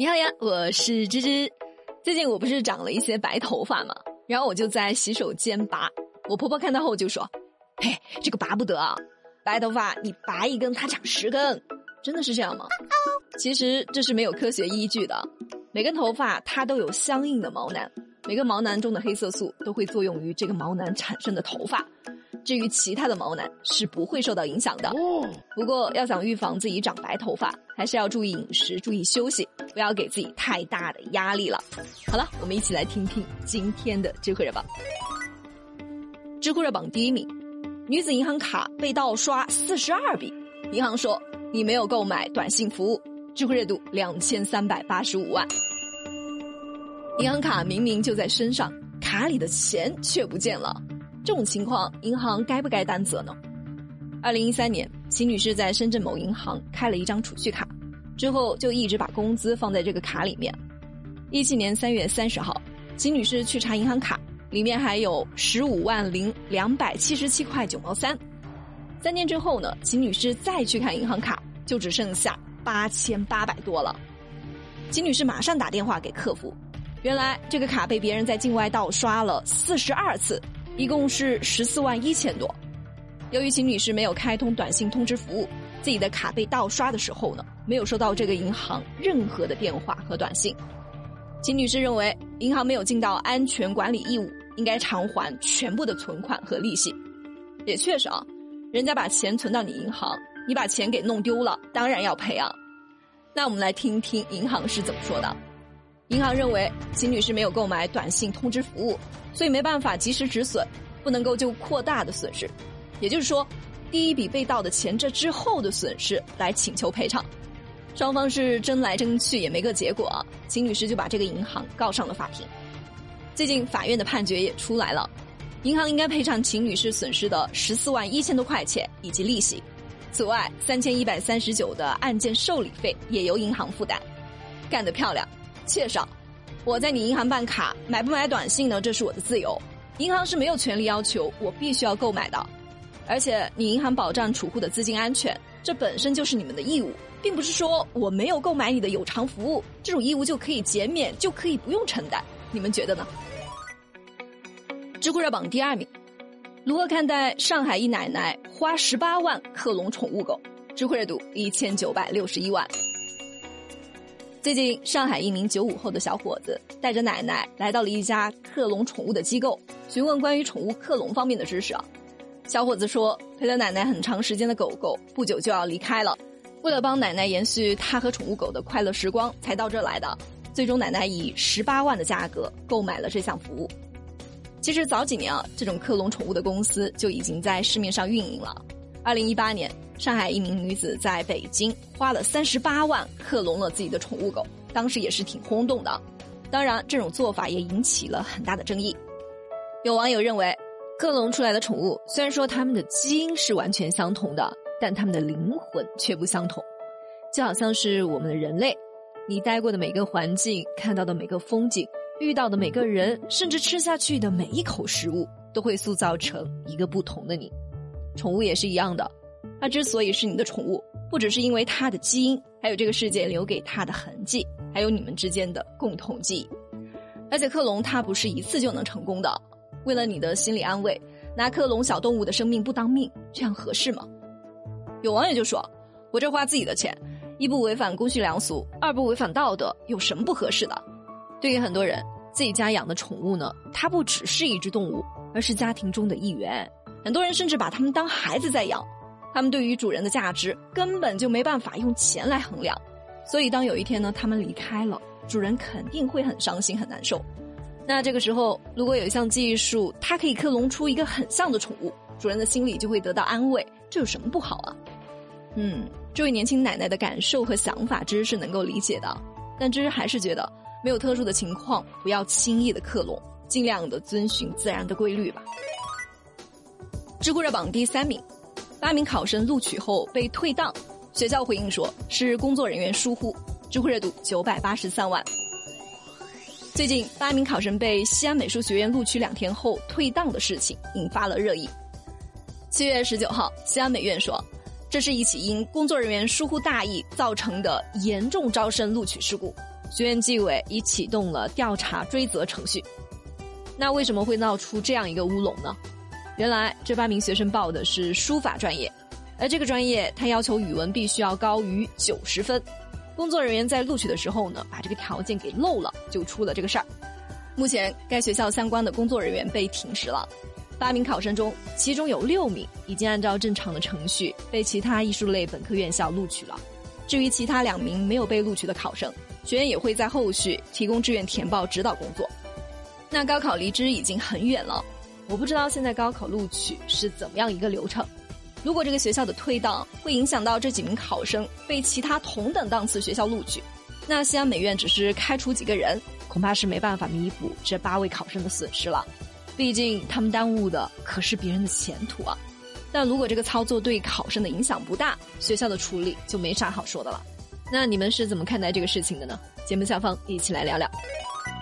你好呀，我是芝芝。最近我不是长了一些白头发嘛，然后我就在洗手间拔。我婆婆看到后就说：“嘿，这个拔不得啊，白头发你拔一根它长十根，真的是这样吗？”其实这是没有科学依据的。每根头发它都有相应的毛囊，每个毛囊中的黑色素都会作用于这个毛囊产生的头发。至于其他的毛囊是不会受到影响的。不过要想预防自己长白头发，还是要注意饮食，注意休息，不要给自己太大的压力了。好了，我们一起来听听今天的知乎热榜。知乎热榜第一名，女子银行卡被盗刷四十二笔，银行说你没有购买短信服务，知乎热度两千三百八十五万。银行卡明明就在身上，卡里的钱却不见了。这种情况，银行该不该担责呢？二零一三年，秦女士在深圳某银行开了一张储蓄卡，之后就一直把工资放在这个卡里面。一七年三月三十号，秦女士去查银行卡，里面还有十五万零两百七十七块九毛三。三年之后呢，秦女士再去看银行卡，就只剩下八千八百多了。秦女士马上打电话给客服，原来这个卡被别人在境外盗刷了四十二次。一共是十四万一千多。由于秦女士没有开通短信通知服务，自己的卡被盗刷的时候呢，没有收到这个银行任何的电话和短信。秦女士认为银行没有尽到安全管理义务，应该偿还全部的存款和利息。也确实啊，人家把钱存到你银行，你把钱给弄丢了，当然要赔啊。那我们来听听银行是怎么说的。银行认为秦女士没有购买短信通知服务，所以没办法及时止损，不能够就扩大的损失，也就是说，第一笔被盗的钱这之后的损失来请求赔偿。双方是争来争去也没个结果，秦女士就把这个银行告上了法庭。最近法院的判决也出来了，银行应该赔偿秦女士损失的十四万一千多块钱以及利息，此外三千一百三十九的案件受理费也由银行负担。干得漂亮！谢少，我在你银行办卡，买不买短信呢？这是我的自由，银行是没有权利要求我必须要购买的。而且你银行保障储户的资金安全，这本身就是你们的义务，并不是说我没有购买你的有偿服务，这种义务就可以减免，就可以不用承担。你们觉得呢？知乎热榜第二名，如何看待上海一奶奶花十八万克隆宠物狗？知乎热度一千九百六十一万。最近，上海一名九五后的小伙子带着奶奶来到了一家克隆宠物的机构，询问关于宠物克隆方面的知识啊。小伙子说，陪了奶奶很长时间的狗狗不久就要离开了，为了帮奶奶延续他和宠物狗的快乐时光，才到这来的。最终，奶奶以十八万的价格购买了这项服务。其实早几年啊，这种克隆宠物的公司就已经在市面上运营了。二零一八年。上海一名女子在北京花了三十八万克隆了自己的宠物狗，当时也是挺轰动的。当然，这种做法也引起了很大的争议。有网友认为，克隆出来的宠物虽然说它们的基因是完全相同的，但它们的灵魂却不相同。就好像是我们的人类，你待过的每个环境、看到的每个风景、遇到的每个人，甚至吃下去的每一口食物，都会塑造成一个不同的你。宠物也是一样的。它之所以是你的宠物，不只是因为它的基因，还有这个世界留给它的痕迹，还有你们之间的共同记忆。而且克隆它不是一次就能成功的。为了你的心理安慰，拿克隆小动物的生命不当命，这样合适吗？有网友就说：“我这花自己的钱，一不违反公序良俗，二不违反道德，有什么不合适的？”对于很多人，自己家养的宠物呢，它不只是一只动物，而是家庭中的一员。很多人甚至把它们当孩子在养。他们对于主人的价值根本就没办法用钱来衡量，所以当有一天呢，他们离开了，主人肯定会很伤心很难受。那这个时候，如果有一项技术，它可以克隆出一个很像的宠物，主人的心里就会得到安慰，这有什么不好啊？嗯，这位年轻奶奶的感受和想法，芝芝是能够理解的，但芝还是觉得没有特殊的情况，不要轻易的克隆，尽量的遵循自然的规律吧。知乎热榜第三名。八名考生录取后被退档，学校回应说是工作人员疏忽。知乎热度九百八十三万。最近，八名考生被西安美术学院录取两天后退档的事情引发了热议。七月十九号，西安美院说，这是一起因工作人员疏忽大意造成的严重招生录取事故。学院纪委已启动了调查追责程序。那为什么会闹出这样一个乌龙呢？原来这八名学生报的是书法专业，而这个专业它要求语文必须要高于九十分。工作人员在录取的时候呢，把这个条件给漏了，就出了这个事儿。目前该学校相关的工作人员被停职了。八名考生中，其中有六名已经按照正常的程序被其他艺术类本科院校录取了。至于其他两名没有被录取的考生，学院也会在后续提供志愿填报指导工作。那高考离之已经很远了。我不知道现在高考录取是怎么样一个流程。如果这个学校的退档会影响到这几名考生被其他同等档次学校录取，那西安美院只是开除几个人，恐怕是没办法弥补这八位考生的损失了。毕竟他们耽误的可是别人的前途啊。但如果这个操作对考生的影响不大，学校的处理就没啥好说的了。那你们是怎么看待这个事情的呢？节目下方一起来聊聊。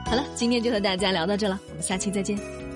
好了，今天就和大家聊到这了，我们下期再见。